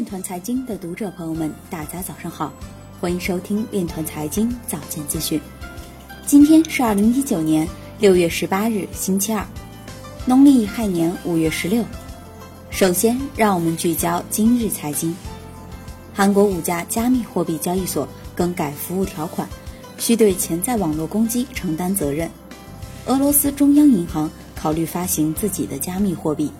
链团财经的读者朋友们，大家早上好，欢迎收听链团财经早间资讯。今天是二零一九年六月十八日，星期二，农历亥年五月十六。首先，让我们聚焦今日财经。韩国五家加密货币交易所更改服务条款，需对潜在网络攻击承担责任。俄罗斯中央银行考虑发行自己的加密货币。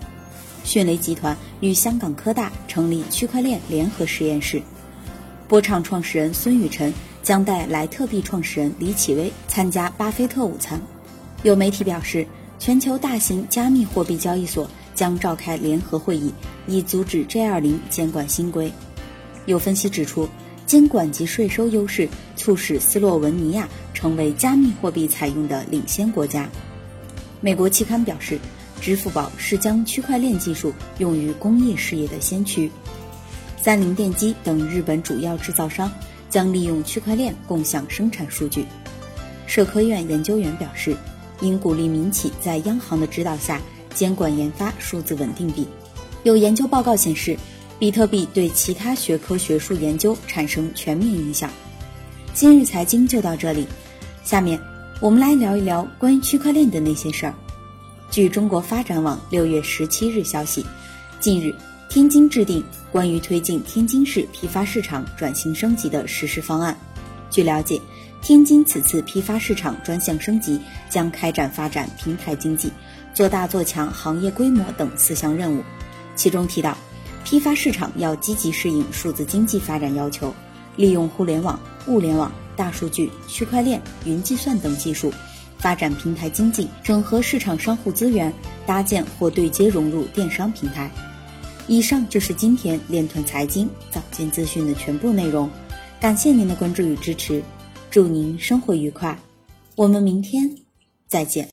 迅雷集团与香港科大成立区块链联合实验室。波畅创始人孙宇晨将带莱特币创始人李启威参加巴菲特午餐。有媒体表示，全球大型加密货币交易所将召开联合会议，以阻止 G20 监管新规。有分析指出，监管及税收优势促使斯洛文尼亚成为加密货币采用的领先国家。美国期刊表示。支付宝是将区块链技术用于工业事业的先驱，三菱电机等日本主要制造商将利用区块链共享生产数据。社科院研究员表示，应鼓励民企在央行的指导下监管研发数字稳定币。有研究报告显示，比特币对其他学科学术研究产生全面影响。今日财经就到这里，下面我们来聊一聊关于区块链的那些事儿。据中国发展网六月十七日消息，近日天津制定关于推进天津市批发市场转型升级的实施方案。据了解，天津此次批发市场专项升级将开展发展平台经济、做大做强行业规模等四项任务。其中提到，批发市场要积极适应数字经济发展要求，利用互联网、物联网、大数据、区块链、云计算等技术。发展平台经济，整合市场商户资源，搭建或对接融入电商平台。以上就是今天链团财经早间资讯的全部内容，感谢您的关注与支持，祝您生活愉快，我们明天再见。